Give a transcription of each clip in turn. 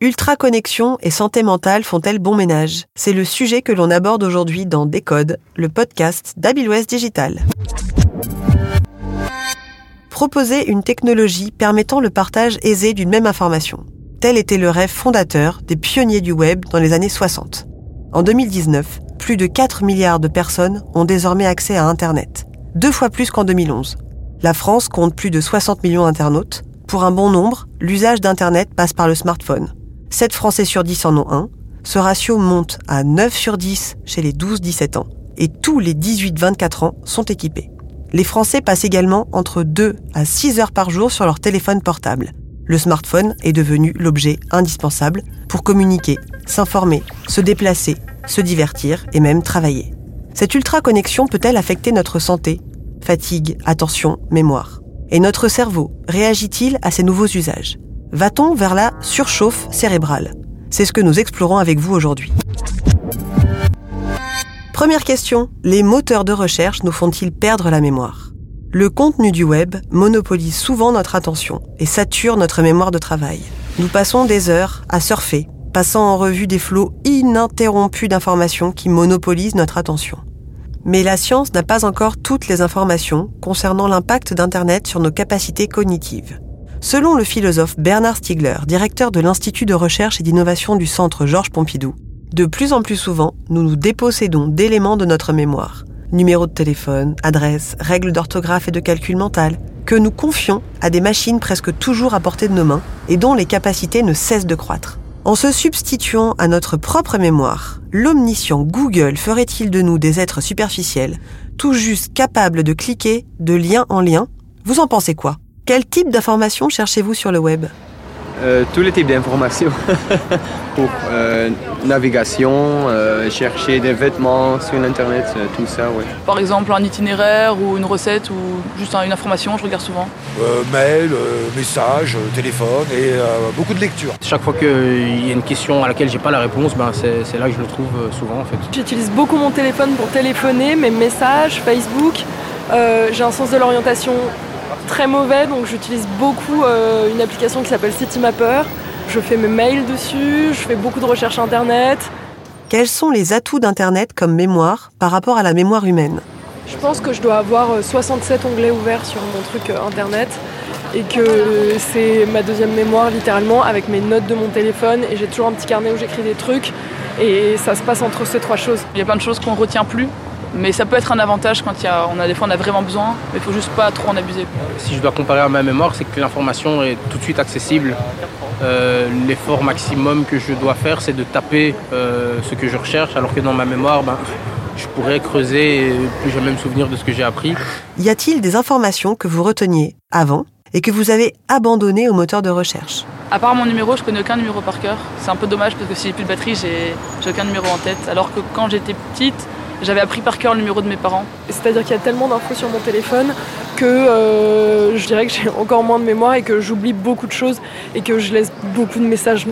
Ultra-connexion et santé mentale font-elles bon ménage? C'est le sujet que l'on aborde aujourd'hui dans Décode, le podcast d'Abilwest Digital. Proposer une technologie permettant le partage aisé d'une même information. Tel était le rêve fondateur des pionniers du web dans les années 60. En 2019, plus de 4 milliards de personnes ont désormais accès à Internet, deux fois plus qu'en 2011. La France compte plus de 60 millions d'internautes. Pour un bon nombre, l'usage d'Internet passe par le smartphone. 7 Français sur 10 en ont un. Ce ratio monte à 9 sur 10 chez les 12-17 ans. Et tous les 18-24 ans sont équipés. Les Français passent également entre 2 à 6 heures par jour sur leur téléphone portable. Le smartphone est devenu l'objet indispensable pour communiquer, s'informer, se déplacer, se divertir et même travailler. Cette ultra-connexion peut-elle affecter notre santé? Fatigue, attention, mémoire. Et notre cerveau réagit-il à ces nouveaux usages? Va-t-on vers la surchauffe cérébrale? C'est ce que nous explorons avec vous aujourd'hui. Première question, les moteurs de recherche nous font-ils perdre la mémoire? Le contenu du web monopolise souvent notre attention et sature notre mémoire de travail. Nous passons des heures à surfer, passant en revue des flots ininterrompus d'informations qui monopolisent notre attention. Mais la science n'a pas encore toutes les informations concernant l'impact d'Internet sur nos capacités cognitives. Selon le philosophe Bernard Stiegler, directeur de l'Institut de recherche et d'innovation du Centre Georges Pompidou, de plus en plus souvent, nous nous dépossédons d'éléments de notre mémoire, numéros de téléphone, adresses, règles d'orthographe et de calcul mental, que nous confions à des machines presque toujours à portée de nos mains et dont les capacités ne cessent de croître. En se substituant à notre propre mémoire, l'omniscient Google ferait-il de nous des êtres superficiels, tout juste capables de cliquer de lien en lien? Vous en pensez quoi? Quel type d'informations cherchez-vous sur le web? Euh, tous les types d'informations pour euh, navigation, euh, chercher des vêtements sur Internet, tout ça, ouais. Par exemple, un itinéraire ou une recette ou juste une information, je regarde souvent. mail, message, téléphone et beaucoup de lecture. Chaque fois qu'il y a une question à laquelle j'ai pas la réponse, ben c'est là que je le trouve souvent en fait. J'utilise beaucoup mon téléphone pour téléphoner, mes messages, Facebook. j'ai un sens de l'orientation très mauvais, donc j'utilise beaucoup euh, une application qui s'appelle Citymapper. Je fais mes mails dessus, je fais beaucoup de recherches internet. Quels sont les atouts d'Internet comme mémoire par rapport à la mémoire humaine? Je pense que je dois avoir 67 euh, onglets ouverts sur mon truc euh, Internet et que c'est ma deuxième mémoire littéralement avec mes notes de mon téléphone et j'ai toujours un petit carnet où j'écris des trucs et ça se passe entre ces trois choses. Il y a plein de choses qu'on retient plus mais ça peut être un avantage quand il y a, on a des fois on a vraiment besoin, mais il faut juste pas trop en abuser. Si je dois comparer à ma mémoire, c'est que l'information est tout de suite accessible. Euh, l'effort maximum que je dois faire, c'est de taper euh, ce que je recherche, alors que dans ma mémoire, ben, je pourrais creuser et plus jamais me souvenir de ce que j'ai appris. Y a-t-il des informations que vous reteniez avant et que vous avez abandonnées au moteur de recherche? À part mon numéro, je connais aucun numéro par cœur. C'est un peu dommage parce que si j'ai plus de batterie, j'ai aucun numéro en tête. Alors que quand j'étais petite, j'avais appris par cœur le numéro de mes parents. C'est-à-dire qu'il y a tellement d'infos sur mon téléphone que euh, je dirais que j'ai encore moins de mémoire et que j'oublie beaucoup de choses et que je laisse beaucoup de messages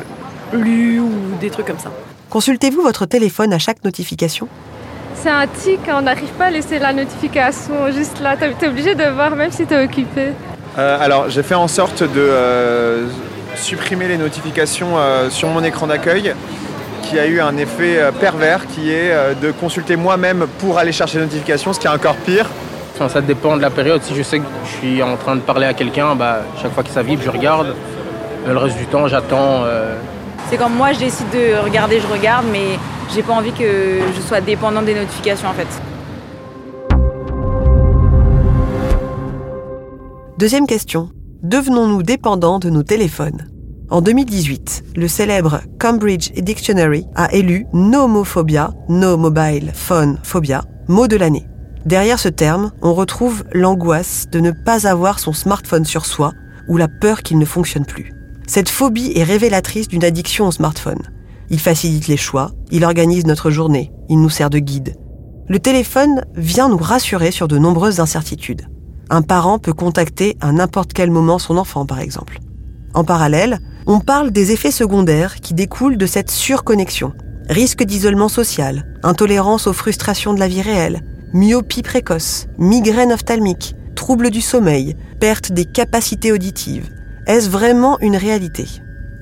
lus ou des trucs comme ça. Consultez-vous votre téléphone à chaque notification? C'est un tic, on n'arrive pas à laisser la notification juste là. T'es obligé de voir même si t'es occupé. Euh, alors j'ai fait en sorte de euh, supprimer les notifications sur mon écran d'accueil qui a eu un effet euh, pervers qui est euh, de consulter moi-même pour aller chercher les notifications, ce qui est encore pire. Enfin, ça dépend de la période. Si je sais que je suis en train de parler à quelqu'un, bah, chaque fois que ça vibre, je regarde. Le reste du temps, j'attends. Euh. C'est comme moi, je décide de regarder, je regarde, mais j'ai pas envie que je sois dépendant des notifications en fait. Deuxième question. Devenons-nous dépendants de nos téléphones? En 2018, le célèbre Cambridge Dictionary a élu nomophobia, no mobile phone phobia, mot de l'année. Derrière ce terme, on retrouve l'angoisse de ne pas avoir son smartphone sur soi ou la peur qu'il ne fonctionne plus. Cette phobie est révélatrice d'une addiction au smartphone. Il facilite les choix, il organise notre journée, il nous sert de guide. Le téléphone vient nous rassurer sur de nombreuses incertitudes. Un parent peut contacter à n'importe quel moment son enfant, par exemple. En parallèle, on parle des effets secondaires qui découlent de cette surconnexion. Risque d'isolement social, intolérance aux frustrations de la vie réelle, myopie précoce, migraine ophtalmique, troubles du sommeil, perte des capacités auditives. Est-ce vraiment une réalité?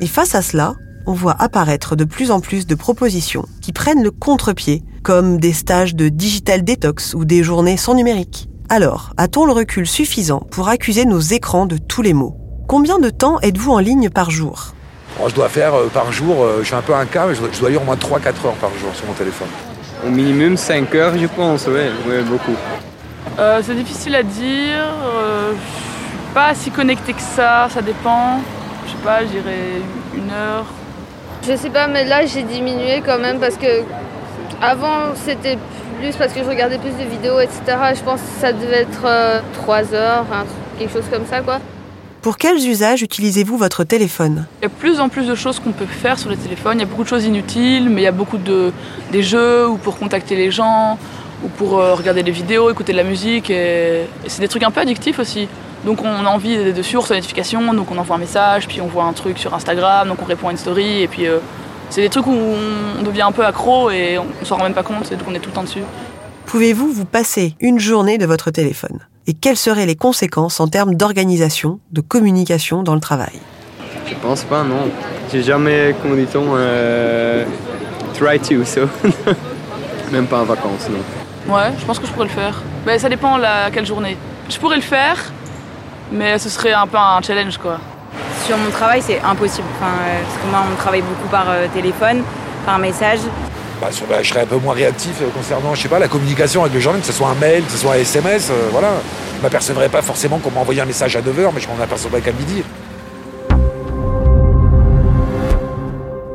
Et face à cela, on voit apparaître de plus en plus de propositions qui prennent le contre-pied, comme des stages de digital detox ou des journées sans numérique. Alors, a-t-on le recul suffisant pour accuser nos écrans de tous les maux? Combien de temps êtes-vous en ligne par jour je dois faire euh, par jour, euh, je suis un peu un cas, mais je dois, je dois lire au moins 3-4 heures par jour sur mon téléphone. Au minimum 5 heures, je pense, ouais, ouais beaucoup. Euh, c'est difficile à dire. Euh, je suis pas si connectée que ça, ça dépend. Je sais pas, je dirais une heure. Je sais pas, mais là j'ai diminué quand même parce que avant c'était plus parce que je regardais plus de vidéos, etc. Je pense que ça devait être 3 heures, hein, quelque chose comme ça quoi. Pour quels usages utilisez-vous votre téléphone? Il y a plus en plus de choses qu'on peut faire sur le téléphone. Il y a beaucoup de choses inutiles, mais il y a beaucoup de des jeux ou pour contacter les gens ou pour euh, regarder des vidéos, écouter de la musique. Et, c'est des trucs un peu addictifs aussi. Donc on a envie de, de suivre sa notification, donc on envoie un message, puis on voit un truc sur Instagram, donc on répond à une story, et puis euh, c'est des trucs où on devient un peu accro et on, on s'en rend même pas compte, et donc on est tout le temps dessus. Pouvez-vous vous passer une journée de votre téléphone? Et quelles seraient les conséquences en termes d'organisation, de communication dans le travail? Je pense pas, non. J'ai jamais, comment dit-on, euh, try to, so. Même pas en vacances, non. Ouais, je pense que je pourrais le faire. Mais ça dépend la, quelle journée. Je pourrais le faire, mais ce serait un peu un challenge quoi. Sur mon travail, c'est impossible. Enfin, euh, parce que moi, on travaille beaucoup par euh, téléphone, par message. Bah, bah, je serais un peu moins réactif euh, concernant, je sais pas, la communication avec les gens, que ce soit un mail, que ce soit un SMS, euh, voilà. Je m'apercevrais pas forcément qu'on m'a envoyé un message à 9h, mais je m'en apercevrais qu'à midi.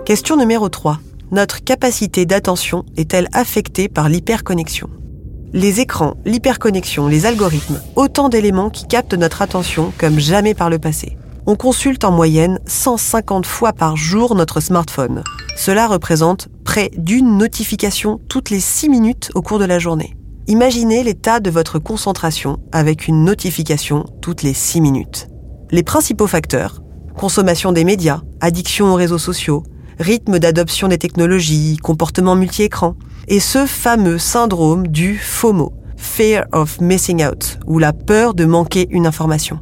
Question numéro 3. Notre capacité d'attention est-elle affectée par l'hyperconnexion? Les écrans, l'hyperconnexion, les algorithmes, autant d'éléments qui captent notre attention comme jamais par le passé. On consulte en moyenne 150 fois par jour notre smartphone. Cela représente près d'une notification toutes les 6 minutes au cours de la journée. Imaginez l'état de votre concentration avec une notification toutes les 6 minutes. Les principaux facteurs consommation des médias, addiction aux réseaux sociaux, rythme d'adoption des technologies, comportement multi-écran, et ce fameux syndrome du FOMO, Fear of Missing Out, ou la peur de manquer une information.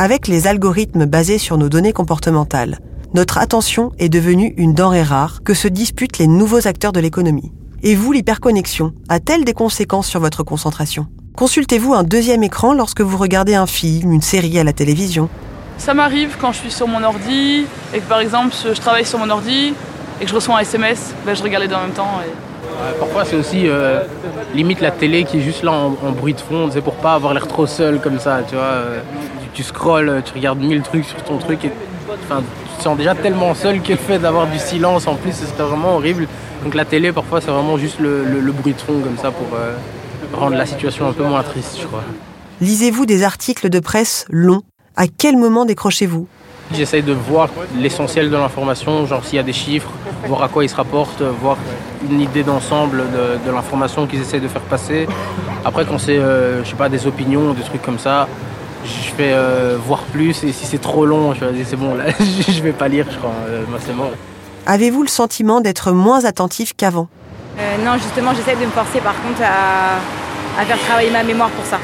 Avec les algorithmes basés sur nos données comportementales, notre attention est devenue une denrée rare que se disputent les nouveaux acteurs de l'économie. Et vous, l'hyperconnexion, a-t-elle des conséquences sur votre concentration? Consultez-vous un deuxième écran lorsque vous regardez un film, une série à la télévision Ça m'arrive quand je suis sur mon ordi et que par exemple je travaille sur mon ordi et que je reçois un SMS, ben, je regarde les deux en même temps. et- Ouais, parfois c'est aussi euh, limite la télé qui est juste là en, en bruit de fond, c'est pour pas avoir l'air trop seul comme ça, tu vois. euh, tu, scrolles, tu regardes mille trucs sur ton truc et enfin, tu te sens déjà tellement seul que le fait d'avoir du silence en plus c'est vraiment horrible. Donc la télé parfois c'est vraiment juste le, le- le bruit de fond comme ça pour euh, rendre la situation un peu moins triste je crois. Lisez-vous des articles de presse longs? À quel moment décrochez-vous? J'essaye de voir l'essentiel de l'information, genre s'il y a des chiffres, voir à quoi ils se rapportent, voir une idée d'ensemble de, de l'information qu'ils essayent de faire passer. Après, quand c'est, euh, je sais pas, des opinions, des trucs comme ça, je fais euh, voir plus et si c'est trop long, je vais dire c'est bon, là, je vais pas lire, je crois, euh, moi c'est mort. Avez-vous le sentiment d'être moins attentif qu'avant? Euh, non, justement, j'essaie de me forcer par contre à, à faire travailler ma mémoire pour ça.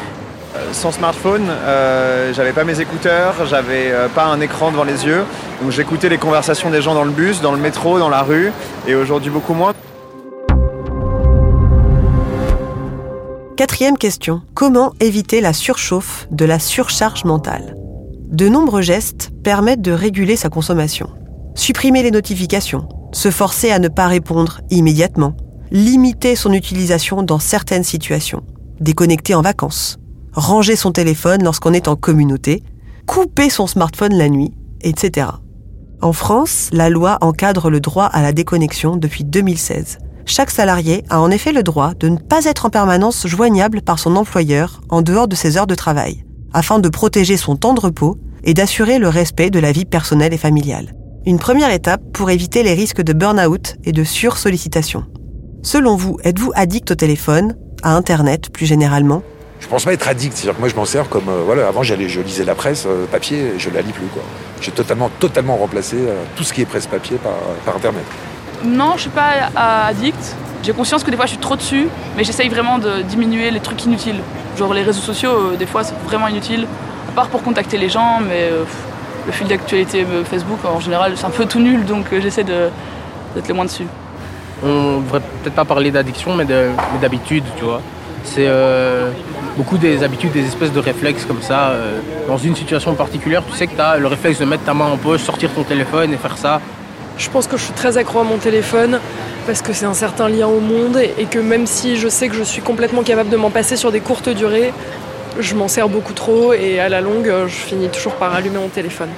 Sans smartphone, euh, j'avais pas mes écouteurs, j'avais euh, pas un écran devant les yeux, donc j'écoutais les conversations des gens dans le bus, dans le métro, dans la rue, et aujourd'hui beaucoup moins. Quatrième question. Comment éviter la surchauffe de la surcharge mentale? De nombreux gestes permettent de réguler sa consommation. Supprimer les notifications, se forcer à ne pas répondre immédiatement, limiter son utilisation dans certaines situations, déconnecter en vacances, ranger son téléphone lorsqu'on est en communauté, couper son smartphone la nuit, etc. En France, la loi encadre le droit à la déconnexion depuis 2016. Chaque salarié a en effet le droit de ne pas être en permanence joignable par son employeur en dehors de ses heures de travail, afin de protéger son temps de repos et d'assurer le respect de la vie personnelle et familiale. Une première étape pour éviter les risques de burn-out et de sursollicitation. Selon vous, êtes-vous addict au téléphone, à Internet plus généralement? Je pense pas être addict, c'est-à-dire que moi je m'en sers comme, euh, voilà, avant j'allais, je lisais la presse euh, papier, et je la lis plus quoi. J'ai totalement, totalement remplacé euh, tout ce qui est presse papier par, par internet. Non, je suis pas euh, addict. J'ai conscience que des fois je suis trop dessus, mais j'essaye vraiment de diminuer les trucs inutiles. Genre les réseaux sociaux, euh, des fois c'est vraiment inutile, à part pour contacter les gens, mais euh, pff, le fil d'actualité Facebook, en général, c'est un peu tout nul, donc j'essaie d'être le moins dessus. On devrait peut-être pas parler d'addiction, mais d'habitude, tu vois. C'est beaucoup des habitudes, des espèces de réflexes comme ça. dans une situation particulière, tu sais que tu as le réflexe de mettre ta main en poche, sortir ton téléphone et faire ça. Je pense que je suis très accro à mon téléphone parce que c'est un certain lien au monde et que même si je sais que je suis complètement capable de m'en passer sur des courtes durées, je m'en sers beaucoup trop et à la longue, je finis toujours par allumer mon téléphone.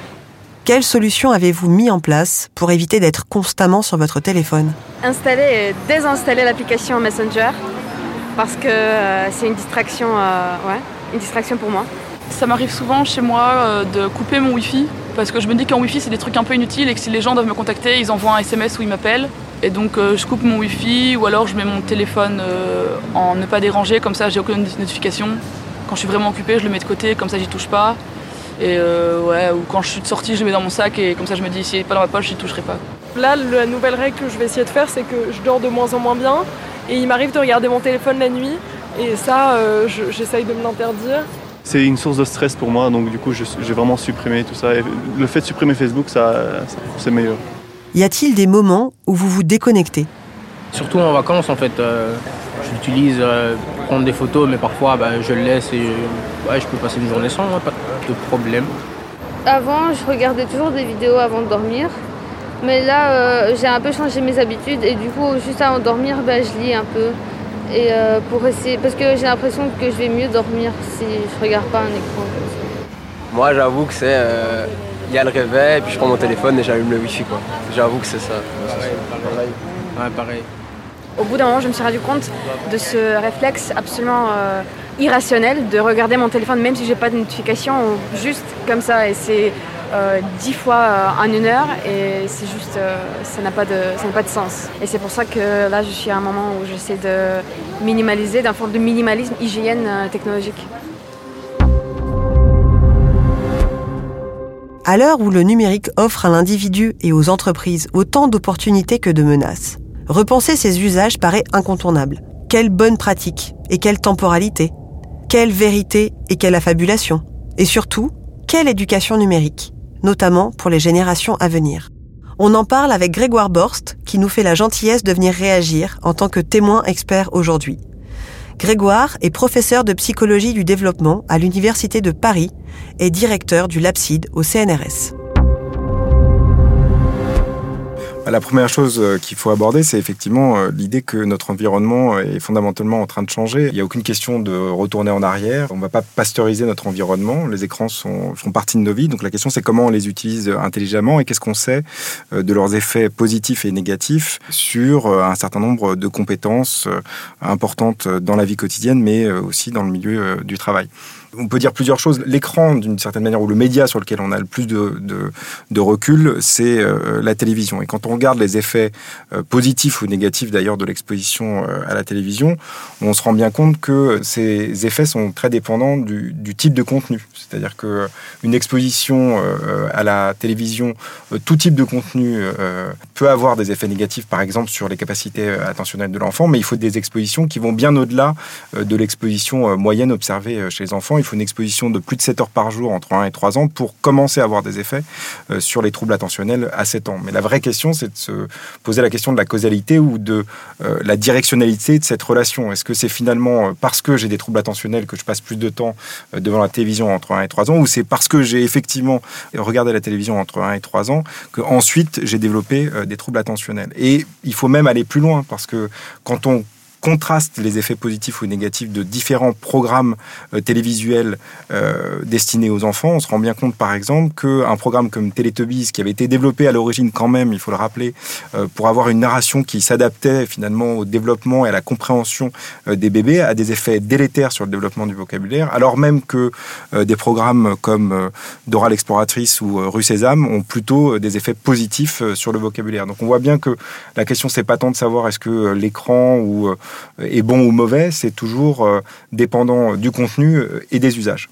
Quelles solutions avez-vous mis en place pour éviter d'être constamment sur votre téléphone? Installer et désinstaller l'application Messenger parce que euh, c'est une distraction, euh, ouais, une distraction pour moi. Ça m'arrive souvent chez moi euh, de couper mon Wi-Fi parce que je me dis qu'en Wi-Fi c'est des trucs un peu inutiles et que si les gens doivent me contacter, ils envoient un SMS ou ils m'appellent. Et donc euh, je coupe mon Wi-Fi ou alors je mets mon téléphone euh, en ne pas déranger, comme ça j'ai aucune notification. Quand je suis vraiment occupée, je le mets de côté, comme ça j'y touche pas. Et ouais, ou quand je suis de sortie, je le mets dans mon sac et comme ça je me dis s'il n'est pas dans ma poche, j'y toucherai pas. Là, la nouvelle règle que je vais essayer de faire, c'est que je dors de moins en moins bien et il m'arrive de regarder mon téléphone la nuit. Et ça, j'essaye de me l'interdire c'est une source de stress pour moi, donc du coup j'ai vraiment supprimé tout ça. Et le fait de supprimer Facebook, ça, c'est meilleur. Y a-t-il des moments où vous vous déconnectez? Surtout en vacances en fait. Euh, j'utilise euh, pour prendre des photos, mais parfois bah, je le laisse et je peux passer une journée sans, hein, pas de problème. Avant, je regardais toujours des vidéos avant de dormir. Mais là, euh, j'ai un peu changé mes habitudes et du coup, juste avant de dormir, bah, je lis un peu. Et euh, pour essayer, parce que j'ai l'impression que je vais mieux dormir si je regarde pas un écran Moi, j'avoue que c'est. Euh, il y a le réveil, puis je prends mon téléphone et j'allume le wifi quoi. J'avoue que c'est ça. Ouais, pareil. Au bout d'un moment, je me suis rendu compte de ce réflexe absolument euh, irrationnel de regarder mon téléphone même si j'ai pas de notification, juste comme ça. Et c'est dix fois euh, en une heure et c'est juste, euh, ça n'a pas, de, pas de sens. Et c'est pour ça que là, je suis à un moment où j'essaie de minimaliser, d'un forme de minimalisme hygiène technologique. À l'heure où le numérique offre à l'individu et aux entreprises autant d'opportunités que de menaces, repenser ses usages paraît incontournable. Quelle bonne pratique et quelle temporalité Quelle vérité et quelle affabulation Et surtout, quelle éducation numérique notamment pour les générations à venir. On en parle avec Grégoire Borst, qui nous fait la gentillesse de venir réagir en tant que témoin expert aujourd'hui. Grégoire est professeur de psychologie du développement à l'Université de Paris et directeur du LAPSID au CNRS. La première chose euh, qu'il faut aborder, c'est effectivement euh, l'idée que notre environnement est fondamentalement en train de changer. Il n'y a aucune question de retourner en arrière. On ne va pas pasteuriser notre environnement. Les écrans font partie de nos vies. Donc la question, c'est comment on les utilise intelligemment et qu'est-ce qu'on sait euh, de leurs effets positifs et négatifs sur un certain nombre de compétences importantes dans la vie quotidienne, mais aussi dans le milieu du travail on peut dire plusieurs choses. L'écran, d'une certaine manière, ou le média sur lequel on a le plus de, de, recul, c'est euh, la télévision. Et quand on regarde les effets euh, positifs ou négatifs d'ailleurs de l'exposition euh, à la télévision, on se rend bien compte que ces effets sont très dépendants du, type de contenu. C'est-à-dire que une exposition à la télévision, tout type de contenu peut avoir des effets négatifs, par exemple sur les capacités attentionnelles de l'enfant, mais il faut des expositions qui vont bien au-delà de l'exposition moyenne observée chez les enfants faut une exposition de plus de 7 heures par jour entre 1 et 3 ans pour commencer à avoir des effets euh, sur les troubles attentionnels à 7 ans. Mais la vraie question, c'est de se poser la question de la causalité ou de euh, la directionnalité de cette relation. Est-ce que c'est finalement euh, parce que j'ai des troubles attentionnels que je passe plus de temps devant la télévision entre 1 et 3 ans ou c'est parce que j'ai effectivement regardé la télévision entre 1 et 3 ans que ensuite j'ai développé des troubles attentionnels? Et il faut même aller plus loin parce que quand on contraste les effets positifs ou négatifs de différents programmes euh, télévisuels euh, destinés aux enfants. On se rend bien compte, par exemple, qu'un programme comme Teletubbies, qui avait été développé à l'origine quand même, il faut le rappeler, euh, pour avoir une narration qui s'adaptait finalement au développement et à la compréhension des bébés, a des effets délétères sur le développement du vocabulaire, alors même que des programmes comme Dora l'exploratrice ou Rue Sésame ont plutôt des effets positifs sur le vocabulaire. Donc on voit bien que la question, c'est pas tant de savoir est-ce que l'écran ou est bon ou mauvais, c'est toujours euh, dépendant du contenu euh, et des usages.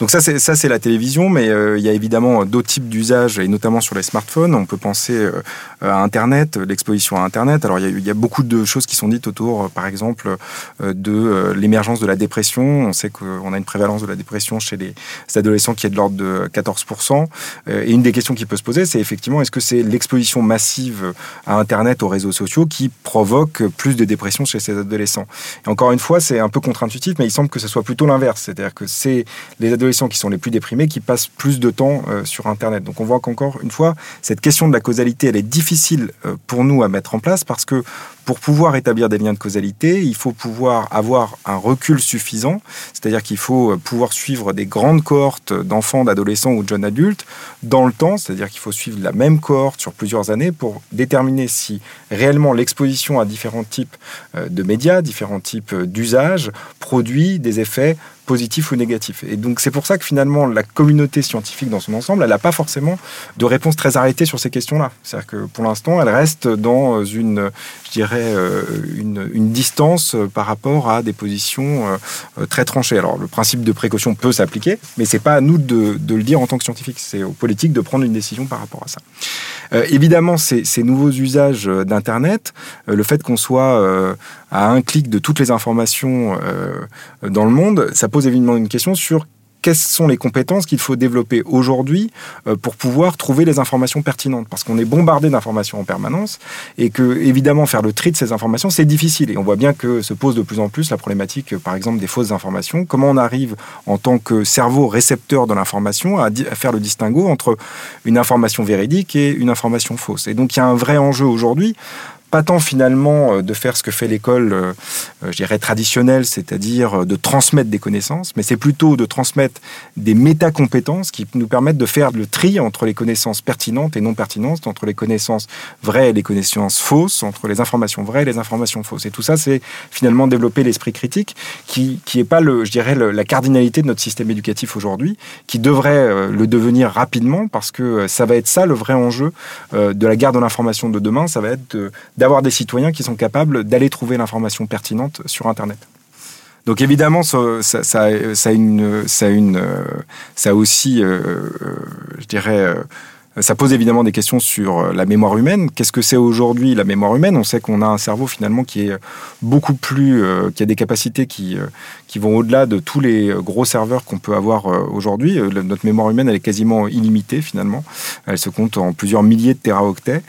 Donc ça, c'est ça, c'est la télévision, mais euh, il y a évidemment d'autres types d'usages, et notamment sur les smartphones. On peut penser euh, à Internet, l'exposition à Internet. Alors il y, a, beaucoup de choses qui sont dites autour, euh, par exemple, de l'émergence de la dépression. On sait qu'on a une prévalence de la dépression chez les adolescents qui est de l'ordre de 14%. et une des questions qui peut se poser, c'est effectivement, est-ce que c'est l'exposition massive à Internet, aux réseaux sociaux, qui provoque plus de dépression chez ces adolescents? Et encore une fois, c'est un peu contre-intuitif, mais il semble que ce soit plutôt l'inverse. C'est-à-dire que c'est les adolescents qui sont les plus déprimés qui passent plus de temps euh, sur Internet. Donc on voit qu'encore une fois, cette question de la causalité, elle est difficile euh, pour nous à mettre en place parce que pour pouvoir établir des liens de causalité, il faut pouvoir avoir un recul suffisant, c'est-à-dire qu'il faut euh, pouvoir suivre des grandes cohortes d'enfants, d'adolescents ou de jeunes adultes dans le temps, c'est-à-dire qu'il faut suivre la même cohorte sur plusieurs années pour déterminer si réellement l'exposition à différents types de médias, différents types d'usages produit des effets positif ou négatif. Et donc c'est pour ça que finalement la communauté scientifique dans son ensemble, elle n'a pas forcément de réponse très arrêtée sur ces questions-là. C'est-à-dire que pour l'instant, elle reste dans une, je dirais, euh, une, distance par rapport à des positions euh, très tranchées. Alors le principe de précaution peut s'appliquer, mais c'est pas à nous de, le dire en tant que scientifique. C'est aux politiques de prendre une décision par rapport à ça. Euh, évidemment, ces, ces, nouveaux usages d'Internet, euh, le fait qu'on soit euh, à un clic de toutes les informations dans le monde, ça pose évidemment une question sur quelles sont les compétences qu'il faut développer aujourd'hui euh, pour pouvoir trouver les informations pertinentes Parce qu'on est bombardé d'informations en permanence et que, évidemment, faire le tri de ces informations, c'est difficile. Et on voit bien que se pose de plus en plus la problématique, par exemple, des fausses informations. Comment on arrive, en tant que cerveau récepteur de l'information, à, faire le distinguo entre une information véridique et une information fausse? Et donc, il y a un vrai enjeu aujourd'hui pas tant finalement euh, de faire ce que fait l'école, euh, euh, je dirais, traditionnelle, c'est-à-dire de transmettre des connaissances, mais c'est plutôt de transmettre des métacompétences qui nous permettent de faire le tri entre les connaissances pertinentes et non pertinentes, entre les connaissances vraies et les connaissances fausses, entre les informations vraies et les informations fausses. Et tout ça, c'est finalement développer l'esprit critique, qui qui est pas le, je dirais, la cardinalité de notre système éducatif aujourd'hui, qui devrait le devenir rapidement, parce que ça va être ça le vrai enjeu de la guerre de l'information de demain, ça va être de d'avoir des citoyens qui sont capables d'aller trouver l'information pertinente sur Internet. Donc évidemment, ça, ça, une, ça, aussi, euh, euh, je dirais, euh, ça pose évidemment des questions sur la mémoire humaine. Qu'est-ce que c'est aujourd'hui la mémoire humaine? On sait qu'on a un cerveau finalement qui est beaucoup plus, qui a des capacités qui, qui vont au-delà de tous les gros serveurs qu'on peut avoir aujourd'hui. Notre mémoire humaine, elle est quasiment illimitée finalement. Elle se compte en plusieurs milliers de téraoctets.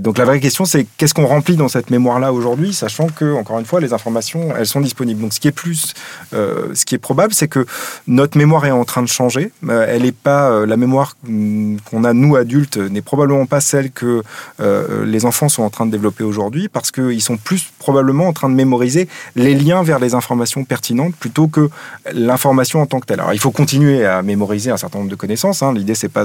donc la vraie question, c'est qu'est-ce qu'on remplit dans cette mémoire-là aujourd'hui, sachant que, encore une fois, les informations, elles sont disponibles. Donc ce qui est plus, ce qui est probable, c'est que notre mémoire est en train de changer. elle n'est pas la mémoire mm, qu'on a nous adultes n'est probablement pas celle que euh, les enfants sont en train de développer aujourd'hui parce qu'ils sont plus probablement en train de mémoriser les liens vers les informations pertinentes plutôt que l'information en tant que telle. Alors il faut continuer à mémoriser un certain nombre de connaissances. Hein. L'idée c'est pas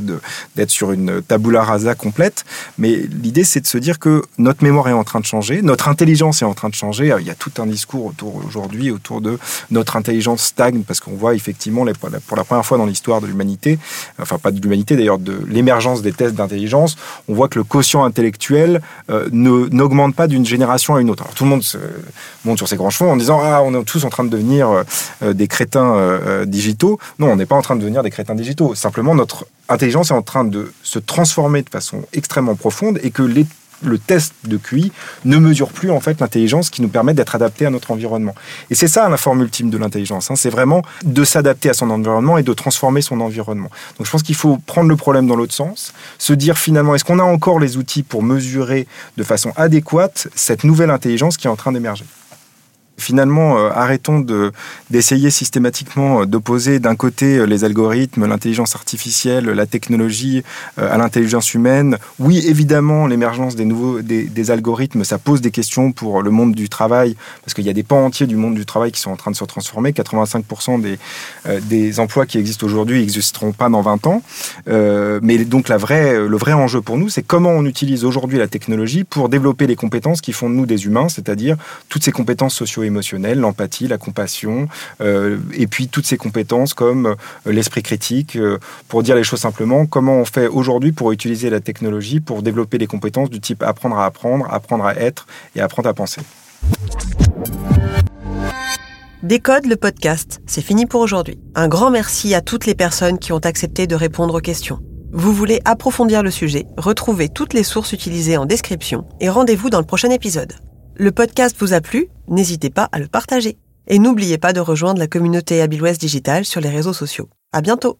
d'être sur une tabula rasa complète, mais l'idée c'est de se dire que notre mémoire est en train de changer, notre intelligence est en train de changer. il y a tout un discours autour aujourd'hui autour de notre intelligence stagne parce qu'on voit effectivement pour la première fois dans l'histoire de l'humanité, enfin pas de l'humanité d'ailleurs, de l'émergence des tests d'intelligence, on voit que le quotient intellectuel euh, n'augmente pas d'une génération à une autre. Alors, tout le monde se monte sur ses grands chevaux en disant Ah, on est tous en train de devenir euh, des crétins euh, digitaux. Non, on n'est pas en train de devenir des crétins digitaux. Simplement, notre intelligence est en train de se transformer de façon extrêmement profonde et que les le test de QI ne mesure plus en fait l'intelligence qui nous permet d'être adapté à notre environnement. Et c'est ça la forme ultime de l'intelligence. Hein. c'est vraiment de s'adapter à son environnement et de transformer son environnement. Donc je pense qu'il faut prendre le problème dans l'autre sens, se dire finalement est-ce qu'on a encore les outils pour mesurer de façon adéquate cette nouvelle intelligence qui est en train d'émerger? Finalement, euh, arrêtons de, d'essayer systématiquement euh, d'opposer d'un côté euh, les algorithmes, l'intelligence artificielle, la technologie à l'intelligence humaine. Oui, évidemment, l'émergence des nouveaux des, algorithmes, ça pose des questions pour le monde du travail, parce qu'il y a des pans entiers du monde du travail qui sont en train de se transformer. 85% des, des emplois qui existent aujourd'hui n'existeront pas dans 20 ans. mais donc la vraie, le vrai enjeu pour nous, c'est comment on utilise aujourd'hui la technologie pour développer les compétences qui font de nous des humains, c'est-à-dire toutes ces compétences socio émotionnel, l'empathie, la compassion, euh, et puis toutes ces compétences comme euh, l'esprit critique. Euh, pour dire les choses simplement, comment on fait aujourd'hui pour utiliser la technologie pour développer des compétences du type apprendre à apprendre, apprendre à être et apprendre à penser. Décode le podcast, c'est fini pour aujourd'hui. Un grand merci à toutes les personnes qui ont accepté de répondre aux questions. Vous voulez approfondir le sujet, retrouvez toutes les sources utilisées en description et rendez-vous dans le prochain épisode. Le podcast vous a plu? N'hésitez pas à le partager. Et n'oubliez pas de rejoindre la communauté Abilwest Digital sur les réseaux sociaux. À bientôt!